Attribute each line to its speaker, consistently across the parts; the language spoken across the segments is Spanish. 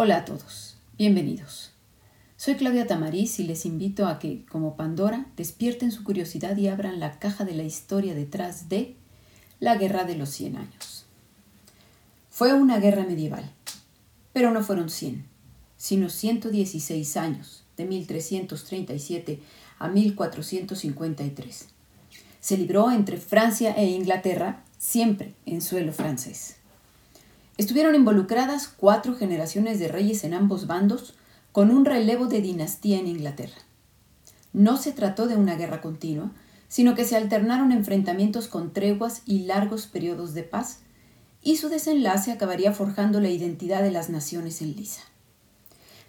Speaker 1: Hola a todos, bienvenidos. Soy Claudia Tamariz y les invito a que, como Pandora, despierten su curiosidad y abran la caja de la historia detrás de la Guerra de los Cien Años. Fue una guerra medieval, pero no fueron 100, sino 116 años, de 1337 a 1453. Se libró entre Francia e Inglaterra, siempre en suelo francés. Estuvieron involucradas cuatro generaciones de reyes en ambos bandos, con un relevo de dinastía en Inglaterra. No se trató de una guerra continua, sino que se alternaron enfrentamientos con treguas y largos periodos de paz, y su desenlace acabaría forjando la identidad de las naciones en lisa.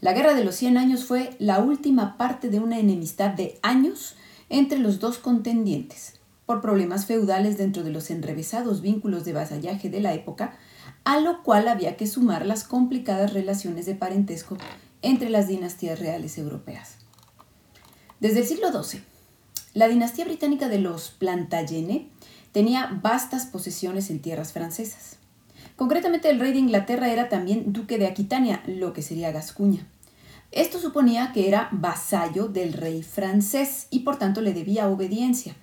Speaker 1: La Guerra de los Cien Años fue la última parte de una enemistad de años entre los dos contendientes, por problemas feudales dentro de los enrevesados vínculos de vasallaje de la época, a lo cual había que sumar las complicadas relaciones de parentesco entre las dinastías reales europeas. Desde el siglo XII, la dinastía británica de los Plantagenet tenía vastas posesiones en tierras francesas. Concretamente, el rey de Inglaterra era también duque de Aquitania, lo que sería Gascuña. Esto suponía que era vasallo del rey francés y por tanto le debía obediencia.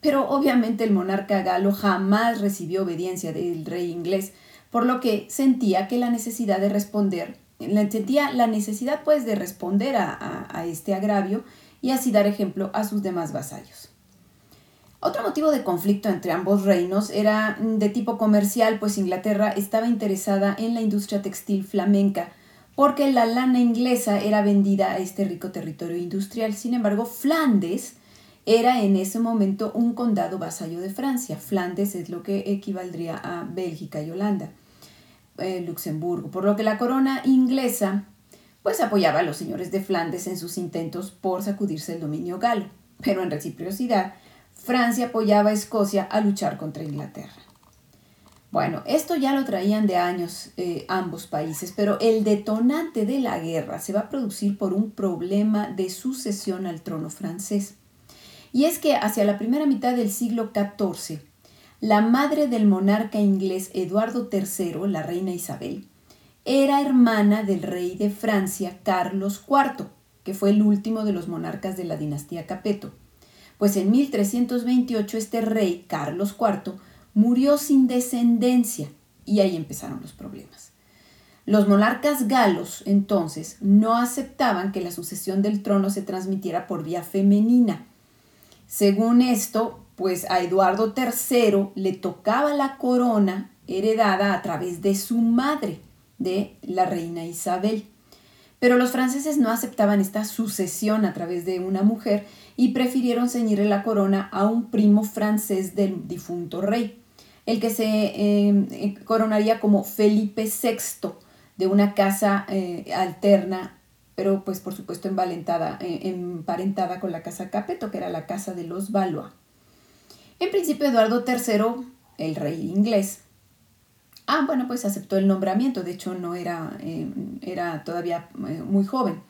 Speaker 1: Pero obviamente el monarca galo jamás recibió obediencia del rey inglés, por lo que sentía que la necesidad de responder, sentía la necesidad pues de responder a, a este agravio y así dar ejemplo a sus demás vasallos. Otro motivo de conflicto entre ambos reinos era de tipo comercial, pues Inglaterra estaba interesada en la industria textil flamenca, porque la lana inglesa era vendida a este rico territorio industrial. Sin embargo, Flandes era en ese momento un condado vasallo de Francia. Flandes es lo que equivaldría a Bélgica y Holanda. Eh, Luxemburgo, por lo que la corona inglesa pues apoyaba a los señores de Flandes en sus intentos por sacudirse el dominio galo, pero en reciprocidad Francia apoyaba a Escocia a luchar contra Inglaterra. Bueno, esto ya lo traían de años eh, ambos países, pero el detonante de la guerra se va a producir por un problema de sucesión al trono francés. Y es que hacia la primera mitad del siglo XIV, la madre del monarca inglés Eduardo III, la reina Isabel, era hermana del rey de Francia Carlos IV, que fue el último de los monarcas de la dinastía Capeto. Pues en 1328 este rey, Carlos IV, murió sin descendencia y ahí empezaron los problemas. Los monarcas galos entonces no aceptaban que la sucesión del trono se transmitiera por vía femenina. Según esto, pues a Eduardo III le tocaba la corona heredada a través de su madre, de la reina Isabel. Pero los franceses no aceptaban esta sucesión a través de una mujer y prefirieron ceñirle la corona a un primo francés del difunto rey, el que se eh, coronaría como Felipe VI de una casa eh, alterna, pero pues por supuesto eh, emparentada con la casa Capeto, que era la casa de los Valois. En principio, Eduardo III, el rey inglés, ah, bueno, pues aceptó el nombramiento, de hecho no era, eh, era todavía eh, muy joven.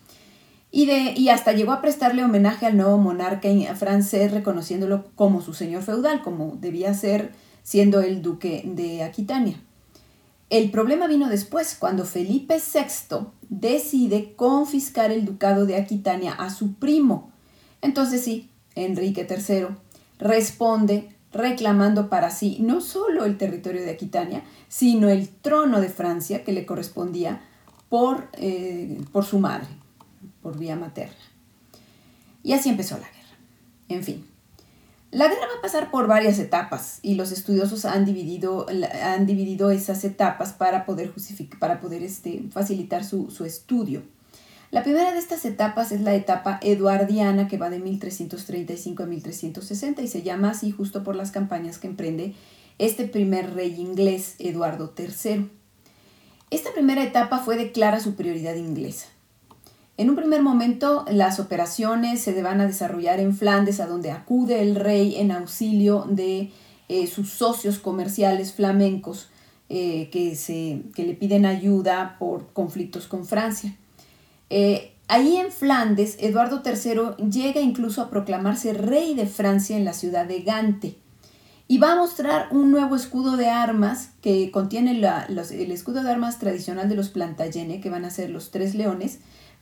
Speaker 1: Y, de, y hasta llegó a prestarle homenaje al nuevo monarca francés, reconociéndolo como su señor feudal, como debía ser siendo el duque de Aquitania. El problema vino después, cuando Felipe VI decide confiscar el ducado de Aquitania a su primo. Entonces sí, Enrique III responde reclamando para sí no solo el territorio de Aquitania, sino el trono de Francia que le correspondía por, eh, por su madre, por vía materna. Y así empezó la guerra. En fin, la guerra va a pasar por varias etapas y los estudiosos han dividido, han dividido esas etapas para poder, justificar, para poder este, facilitar su, su estudio. La primera de estas etapas es la etapa eduardiana que va de 1335 a 1360 y se llama así justo por las campañas que emprende este primer rey inglés, Eduardo III. Esta primera etapa fue de clara superioridad inglesa. En un primer momento, las operaciones se van a desarrollar en Flandes, a donde acude el rey en auxilio de eh, sus socios comerciales flamencos eh, que, se, que le piden ayuda por conflictos con Francia. Eh, ahí en Flandes, Eduardo III llega incluso a proclamarse rey de Francia en la ciudad de Gante. y va a mostrar un nuevo escudo de armas que contiene el escudo de armas tradicional de los Plantagenet, que van a ser los tres leones,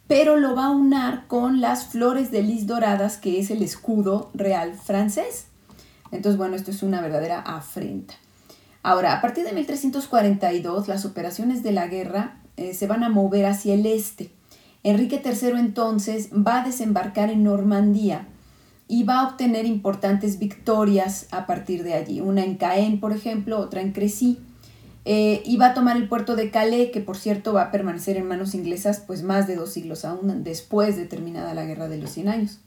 Speaker 1: pero lo va a unar con las flores de lis doradas, que es el escudo real francés. Entonces, bueno, esto es una verdadera afrenta. Ahora, a partir de 1342, las operaciones de la guerra eh, se van a mover hacia el este. Enrique III entonces va a desembarcar en Normandía y va a obtener importantes victorias a partir de allí. Una en Caen, por ejemplo, otra en Crecy. Eh, y va a tomar el puerto de Calais, que por cierto va a permanecer en manos inglesas pues más de dos siglos aún después de terminada la Guerra de los Cien Años.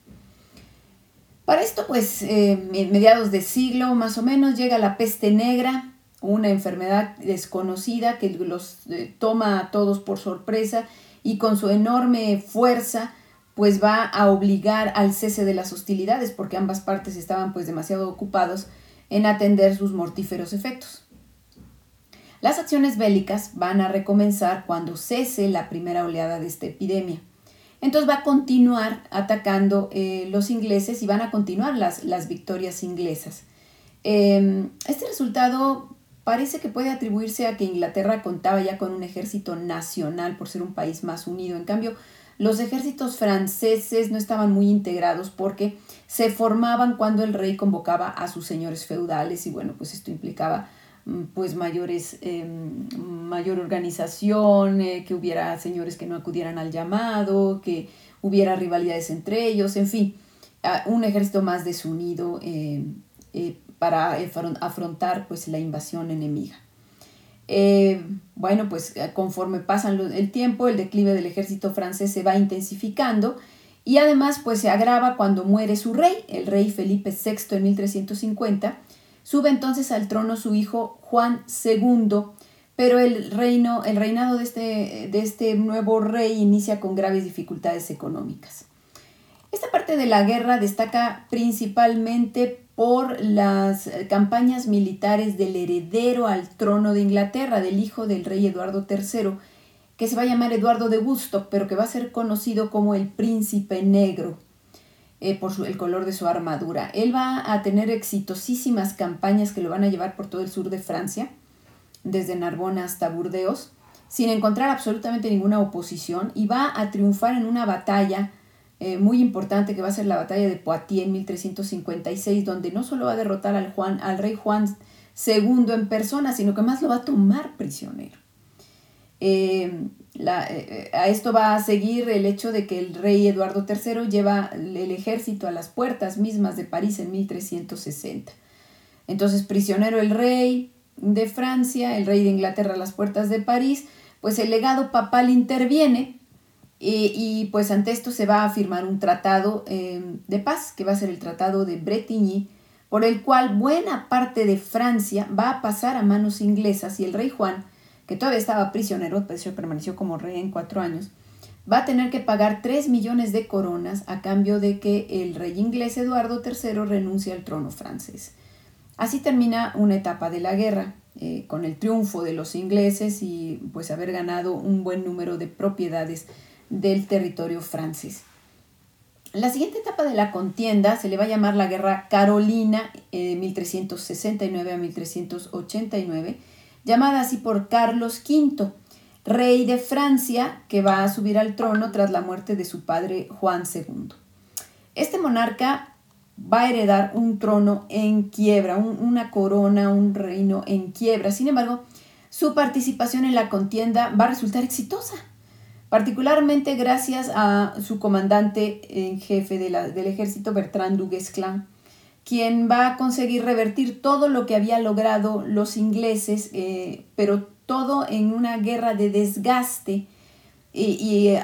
Speaker 1: Para esto, pues, eh, en mediados de siglo más o menos llega la peste negra, una enfermedad desconocida que los eh, toma a todos por sorpresa y con su enorme fuerza pues va a obligar al cese de las hostilidades porque ambas partes estaban pues demasiado ocupados en atender sus mortíferos efectos. Las acciones bélicas van a recomenzar cuando cese la primera oleada de esta epidemia. Entonces va a continuar atacando eh, los ingleses y van a continuar las, las victorias inglesas. Em, este resultado parece que puede atribuirse a que Inglaterra contaba ya con un ejército nacional por ser un país más unido. En cambio, los ejércitos franceses no estaban muy integrados porque se formaban cuando el rey convocaba a sus señores feudales y bueno, pues esto implicaba mm, pues mayores, em, mayor organización, eh, que hubiera señores que no acudieran al llamado, que hubiera rivalidades entre ellos, en fin, un ejército más desunido eh, eh, para afrontar pues la invasión enemiga. Eh, bueno, pues eh, conforme pasa el tiempo, el declive del ejército francés se va intensificando y además pues se agrava cuando muere su rey, el rey Felipe VI en 1350. Sube entonces al trono su hijo Juan II, pero el, reino, el reinado de este, de este nuevo rey inicia con graves dificultades económicas. Esta parte de la guerra destaca principalmente por las campañas militares del heredero al trono de Inglaterra, del hijo del rey Eduardo III, que se va a llamar Eduardo de Woodstock, pero que va a ser conocido como el príncipe negro eh, por el color de su armadura. Él va a tener exitosísimas campañas que lo van a llevar por todo el sur de Francia, desde Narbona hasta Burdeos, sin encontrar absolutamente ninguna oposición, y va a triunfar en una batalla eh, muy importante que va a ser la batalla de Poitiers en 1356, donde no solo va a derrotar al, Juan, al rey Juan II en persona, sino que más lo va a tomar prisionero. Eh, eh, a esto va a seguir el hecho de que el rey Eduardo III lleva el ejército a las puertas mismas de París en 1360. Entonces, prisionero el rey de Francia, el rey de Inglaterra a las puertas de París, pues el legado papal interviene y pues ante esto se va a firmar un tratado em, de paz, que va a ser el Tratado de Bretigny, por el cual buena parte de Francia va a pasar a manos inglesas y el rey Juan, que todavía estaba prisionero, pues permaneció como rey en cuatro años, va a tener que pagar tres millones de coronas a cambio de que el rey inglés Eduardo III renuncie al trono francés. Así termina una etapa de la guerra, eh, con el triunfo de los ingleses y pues haber ganado un buen número de propiedades del territorio francés. La siguiente etapa de la contienda se le va a llamar la Guerra Carolina de 1369 a 1389, llamada así por Carlos V, rey de Francia que va a subir al trono tras la muerte de su padre Juan II. Este monarca va a heredar un trono en quiebra, una corona, un reino en quiebra. Sin embargo, su participación en la contienda va a resultar exitosa particularmente gracias a su comandante en jefe del ejército, Bertrand du Guesclin, quien va a conseguir revertir todo lo que había logrado los ingleses, eh, pero todo en una guerra de desgaste y, eh,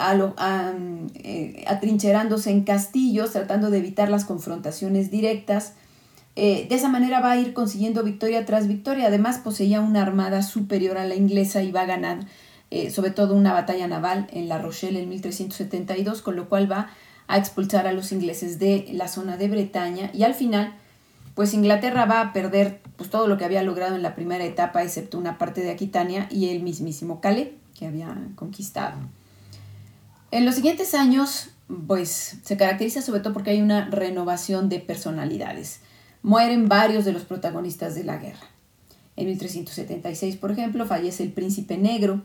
Speaker 1: atrincherándose en castillos, tratando de evitar las confrontaciones directas. Eh, de esa manera va a ir consiguiendo victoria tras victoria. Además, poseía una armada superior a la inglesa y va a ganar eh, sobre todo una batalla naval en La Rochelle en 1372, con lo cual va a expulsar a los ingleses de la zona de Bretaña y al final, pues Inglaterra va a perder pues, todo lo que había logrado en la primera etapa, excepto una parte de Aquitania y el mismísimo Calais que había conquistado. En los siguientes años, pues se caracteriza sobre todo porque hay una renovación de personalidades. mueren varios de los protagonistas de la guerra. En 1376, por ejemplo, fallece el príncipe negro.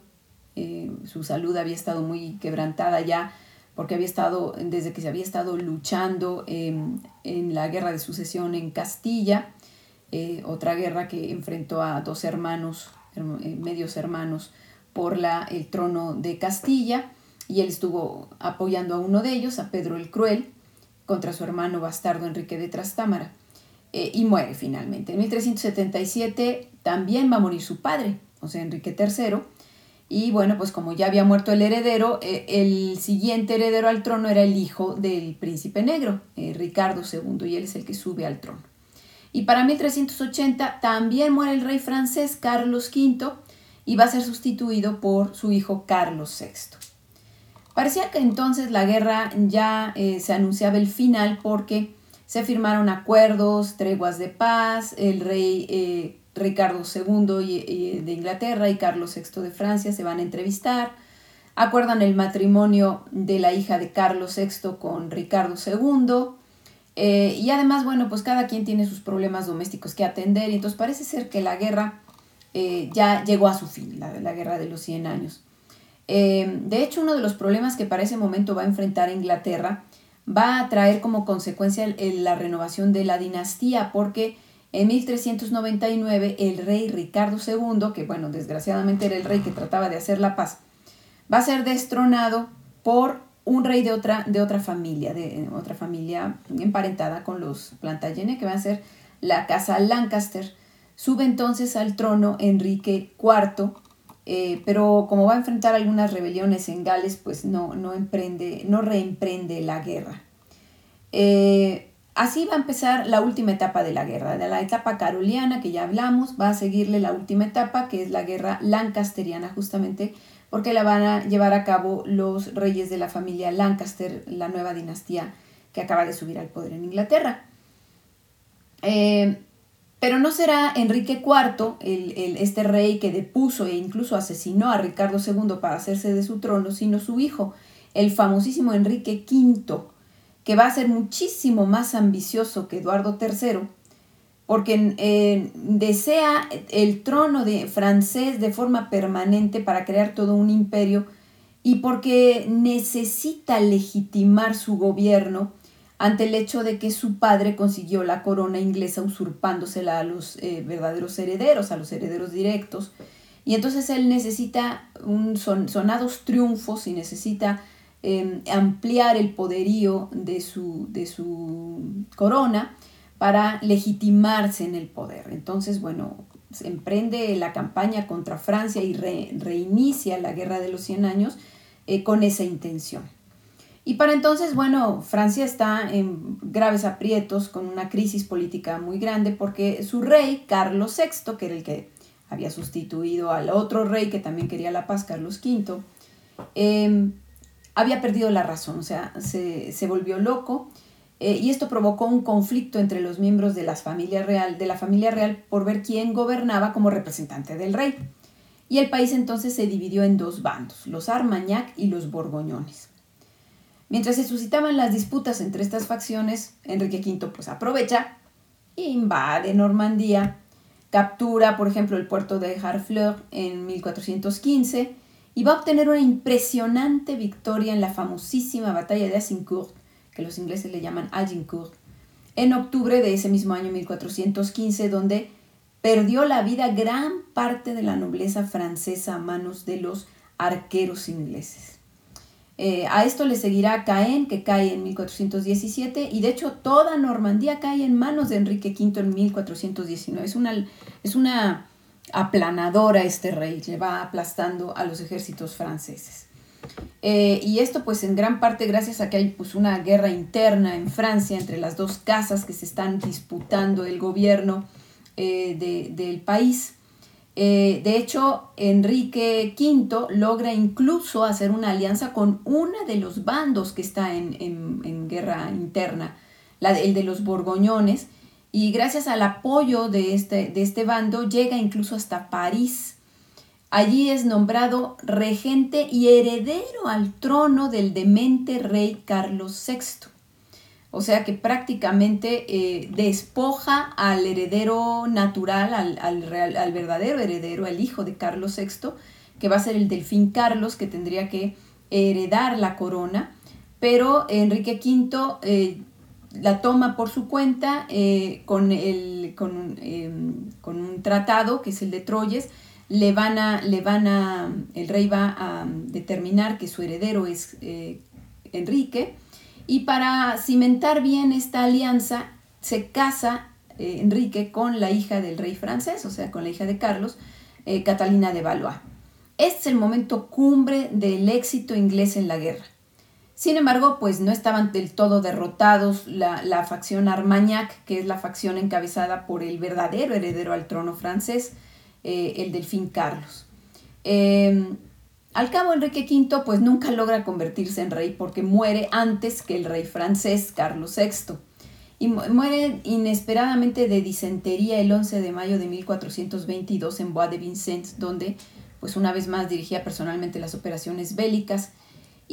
Speaker 1: Eh, su salud había estado muy quebrantada ya porque había estado, desde que se había estado luchando en la guerra de sucesión en Castilla, eh, otra guerra que enfrentó a dos hermanos, eh, medios hermanos, por la, el trono de Castilla, y él estuvo apoyando a uno de ellos, a Pedro el Cruel, contra su hermano bastardo Enrique de Trastámara. Y muere finalmente. En 1377 también va a morir su padre, o sea, Enrique III. Y bueno, pues como ya había muerto el heredero, eh, el siguiente heredero al trono era el hijo del príncipe negro, eh, Ricardo II, y él es el que sube al trono. Y para 1380 también muere el rey francés Carlos V y va a ser sustituido por su hijo Carlos VI. Parecía que entonces la guerra ya se anunciaba el final porque se firmaron acuerdos, treguas de paz, el rey eh, Ricardo II de Inglaterra y Carlos VI de Francia se van a entrevistar, acuerdan el matrimonio de la hija de Carlos VI con Ricardo II, eh, y además, bueno, pues cada quien tiene sus problemas domésticos que atender, y entonces parece ser que la guerra eh, ya llegó a su fin, la, la guerra de los 100 años. de hecho, uno de los problemas que para ese momento va a enfrentar Inglaterra va a traer como consecuencia la renovación de la dinastía, porque en 1399 el rey Ricardo II, que bueno, desgraciadamente era el rey que trataba de hacer la paz, va a ser destronado por un rey de otra, de otra familia, de otra familia emparentada con los Plantagenet, que va a ser la casa Lancaster. Sube entonces al trono Enrique IV, eh, pero como va a enfrentar algunas rebeliones en Gales, pues no, no, emprende, no reemprende la guerra. Eh, así va a empezar la última etapa de la guerra, de la etapa caroliana que ya hablamos, va a seguirle la última etapa que es la guerra lancasteriana justamente porque la van a llevar a cabo los reyes de la familia Lancaster, la nueva dinastía que acaba de subir al poder en Inglaterra. Eh, pero no será Enrique IV, este rey que depuso e incluso asesinó a Ricardo II para hacerse de su trono, sino su hijo, el famosísimo Enrique V, que va a ser muchísimo más ambicioso que Eduardo III, porque eh, desea el trono de francés de forma permanente para crear todo un imperio y porque necesita legitimar su gobierno ante el hecho de que su padre consiguió la corona inglesa usurpándosela a los eh, verdaderos herederos, a los herederos directos. Y entonces él necesita un sonados triunfos y necesita em, ampliar el poderío de su, de su corona para legitimarse en el poder. Entonces, bueno, emprende la campaña contra Francia y reinicia la Guerra de los Cien Años eh, con esa intención. Y para entonces, bueno, Francia está en graves aprietos con una crisis política muy grande porque su rey, Carlos VI, que era el que había sustituido al otro rey que también quería la paz, Carlos V, había perdido la razón, o sea, se, volvió loco eh, y esto provocó un conflicto entre los miembros de, familia real, de la familia real por ver quién gobernaba como representante del rey. Y el país entonces se dividió en dos bandos, los Armagnac y los Borgoñones. Mientras se suscitaban las disputas entre estas facciones, Enrique V pues aprovecha, invade Normandía, captura, por ejemplo, el puerto de Harfleur en 1415 y va a obtener una impresionante victoria en la famosísima batalla de Azincourt, que los ingleses le llaman Agincourt, en octubre de ese mismo año 1415, donde perdió la vida gran parte de la nobleza francesa a manos de los arqueros ingleses. Eh, a esto le seguirá Caen, que cae en 1417, y de hecho toda Normandía cae en manos de Enrique V en 1419. Es una, es una aplanadora este rey, le va aplastando a los ejércitos franceses. Eh, y esto pues en gran parte gracias a que hay pues una guerra interna en Francia entre las dos casas que se están disputando el gobierno eh, del país. Eh, de hecho, Enrique V logra incluso hacer una alianza con uno de los bandos que está en, guerra interna, la, el de los Borgoñones, y gracias al apoyo de este, de este bando llega incluso hasta París. Allí es nombrado regente y heredero al trono del demente rey Carlos VI. o sea que prácticamente eh, despoja al heredero natural, al, al, verdadero heredero, al hijo de Carlos VI, que va a ser el delfín Carlos, que tendría que heredar la corona, pero Enrique V la toma por su cuenta eh, con, el, con, em, con, un tratado, que es el de Troyes, le van a, le van a, el rey va a determinar que su heredero es Enrique, y para cimentar bien esta alianza, se casa eh, Enrique con la hija del rey francés, o sea, con la hija de Carlos, eh, Catalina de Valois. Este es el momento cumbre del éxito inglés en la guerra. Sin embargo, pues no estaban del todo derrotados la, facción Armagnac, que es la facción encabezada por el verdadero heredero al trono francés, eh, el delfín Carlos. Em, al cabo, Enrique V pues nunca logra convertirse en rey porque muere antes que el rey francés Carlos VI y muere inesperadamente de disentería el 11 de mayo de 1422 en Bois de Vincennes, donde pues una vez más dirigía personalmente las operaciones bélicas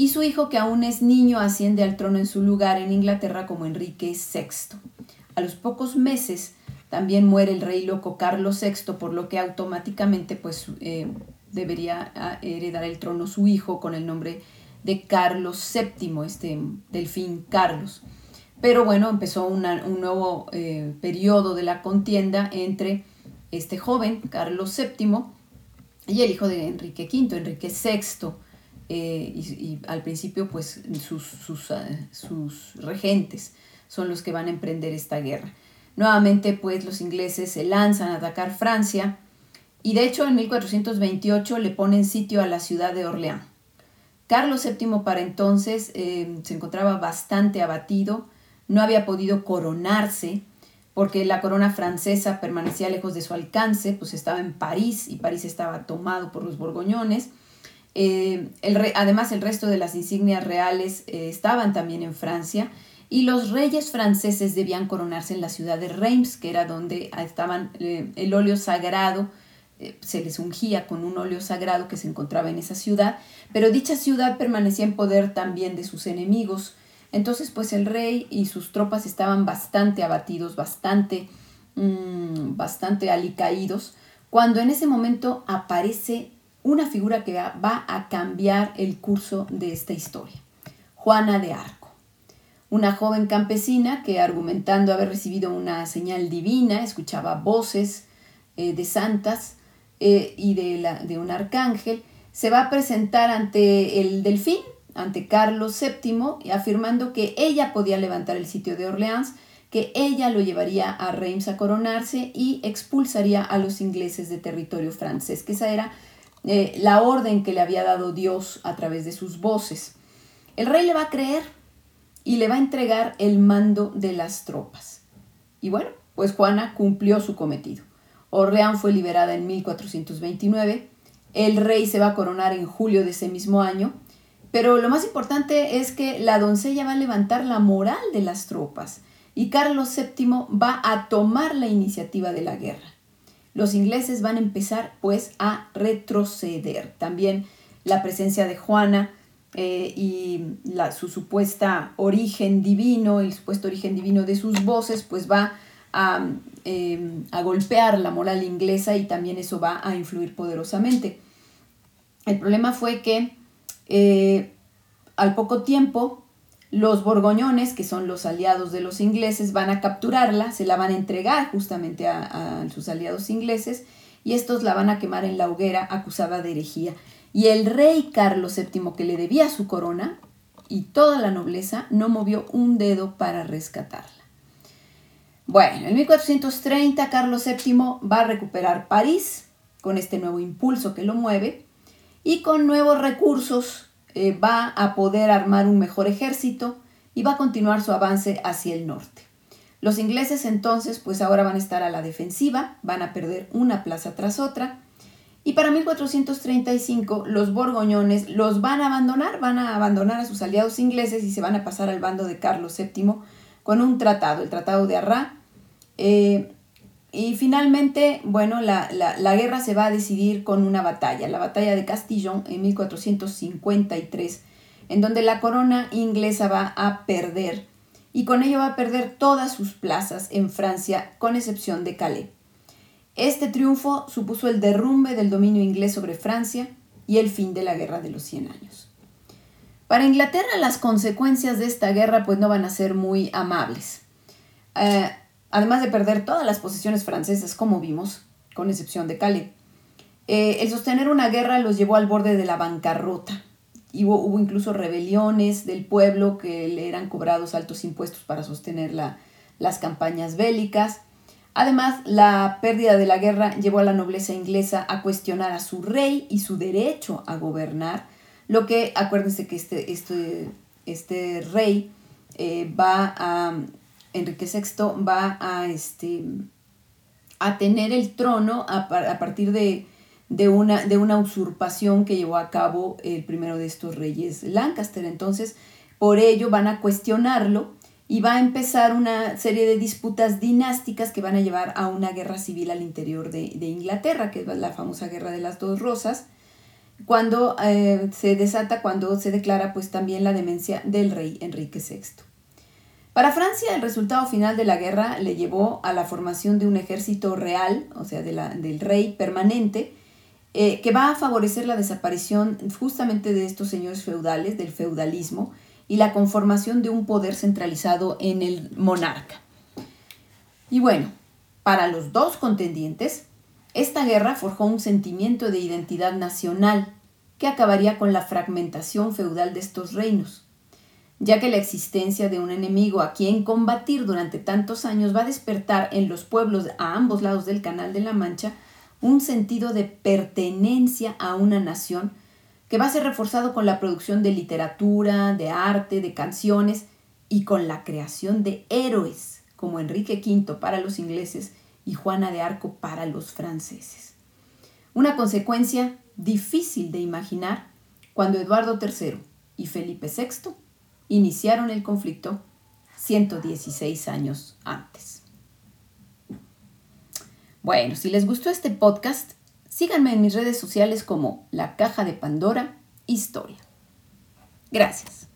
Speaker 1: y su hijo que aún es niño asciende al trono en su lugar en Inglaterra como Enrique VI. A los pocos meses también muere el rey loco Carlos VI, por lo que automáticamente pues eh, debería ah, heredar el trono su hijo con el nombre de Carlos VII, este delfín Carlos. Pero bueno, empezó un nuevo eh, periodo de la contienda entre este joven, Carlos VII, y el hijo de Enrique V, Enrique VI. Eh, y, al principio, pues sus, sus, ah, sus regentes son los que van a emprender esta guerra. Nuevamente, pues los ingleses se lanzan a atacar Francia y de hecho en 1428 le ponen sitio a la ciudad de Orleans. Carlos VII para entonces eh, se encontraba bastante abatido, no había podido coronarse porque la corona francesa permanecía lejos de su alcance, pues estaba en París y París estaba tomado por los borgoñones. Eh, además el resto de las insignias reales eh, estaban también en Francia y los reyes franceses debían coronarse en la ciudad de Reims, que era donde estaban el óleo sagrado eh, se les ungía con un óleo sagrado que se encontraba en esa ciudad, pero dicha ciudad permanecía en poder también de sus enemigos. Entonces, pues el rey y sus tropas estaban bastante abatidos, bastante, mm, bastante alicaídos, cuando en ese momento aparece una figura que va a cambiar el curso de esta historia, Juana de Arco, una joven campesina que argumentando haber recibido una señal divina, escuchaba voces eh, de santas, eh, y de, la, de un arcángel, se va a presentar ante el delfín, ante Carlos VII, afirmando que ella podía levantar el sitio de Orleans, que ella lo llevaría a Reims a coronarse y expulsaría a los ingleses de territorio francés, que esa era eh, la orden que le había dado Dios a través de sus voces. El rey le va a creer y le va a entregar el mando de las tropas. Y bueno, pues Juana cumplió su cometido. Orleán fue liberada en 1429. El rey se va a coronar en julio de ese mismo año. Pero lo más importante es que la doncella va a levantar la moral de las tropas y Carlos VII va a tomar la iniciativa de la guerra. Los ingleses van a empezar pues a retroceder. También la presencia de Juana eh, y su supuesta origen divino, el supuesto origen divino de sus voces, pues va a Em, a golpear la moral inglesa y también eso va a influir poderosamente. El problema fue que eh, al poco tiempo los borgoñones, que son los aliados de los ingleses, van a capturarla, se la van a entregar justamente a, sus aliados ingleses y estos la van a quemar en la hoguera acusada de herejía. Y el rey Carlos VII, que le debía su corona, y toda la nobleza no movió un dedo para rescatarla. Bueno, en 1430 Carlos VII va a recuperar París con este nuevo impulso que lo mueve y con nuevos recursos eh, va a poder armar un mejor ejército y va a continuar su avance hacia el norte. Los ingleses entonces pues ahora van a estar a la defensiva, van a perder una plaza tras otra y para 1435 los borgoñones los van a abandonar, van a abandonar a sus aliados ingleses y se van a pasar al bando de Carlos VII con un tratado, el Tratado de Arras, eh, y finalmente, bueno, la, guerra se va a decidir con una batalla, la batalla de Castillon en 1453, en donde la corona inglesa va a perder y con ello va a perder todas sus plazas en Francia, con excepción de Calais. Este triunfo supuso el derrumbe del dominio inglés sobre Francia y el fin de la Guerra de los Cien Años. Para Inglaterra las consecuencias de esta guerra pues no van a ser muy amables. Eh, además de perder todas las posesiones francesas, como vimos, con excepción de Calais, eh, el sostener una guerra los llevó al borde de la bancarrota. hubo, incluso rebeliones del pueblo que le eran cobrados altos impuestos para sostener las campañas bélicas. Además, la pérdida de la guerra llevó a la nobleza inglesa a cuestionar a su rey y su derecho a gobernar, lo que, acuérdense que este, este, este rey eh, va a, Enrique VI va a, este, a tener el trono a, partir de, de, una, de una usurpación que llevó a cabo el primero de estos reyes Lancaster. Entonces, por ello van a cuestionarlo y va a empezar una serie de disputas dinásticas que van a llevar a una guerra civil al interior de, Inglaterra, que es la famosa guerra de las dos rosas, cuando eh, se desata, cuando se declara pues también la demencia del rey Enrique VI. Para Francia el resultado final de la guerra le llevó a la formación de un ejército real, o sea, de la, del rey permanente, eh, que va a favorecer la desaparición justamente de estos señores feudales, del feudalismo, y la conformación de un poder centralizado en el monarca. Y bueno, para los dos contendientes, esta guerra forjó un sentimiento de identidad nacional que acabaría con la fragmentación feudal de estos reinos, ya que la existencia de un enemigo a quien combatir durante tantos años va a despertar en los pueblos a ambos lados del Canal de la Mancha un sentido de pertenencia a una nación que va a ser reforzado con la producción de literatura, de arte, de canciones y con la creación de héroes como Enrique V para los ingleses y Juana de Arco para los franceses. Una consecuencia difícil de imaginar cuando Eduardo III y Felipe VI iniciaron el conflicto 116 años antes. Bueno, si les gustó este podcast, Síganme en mis redes sociales como La Caja de Pandora Historia. Gracias.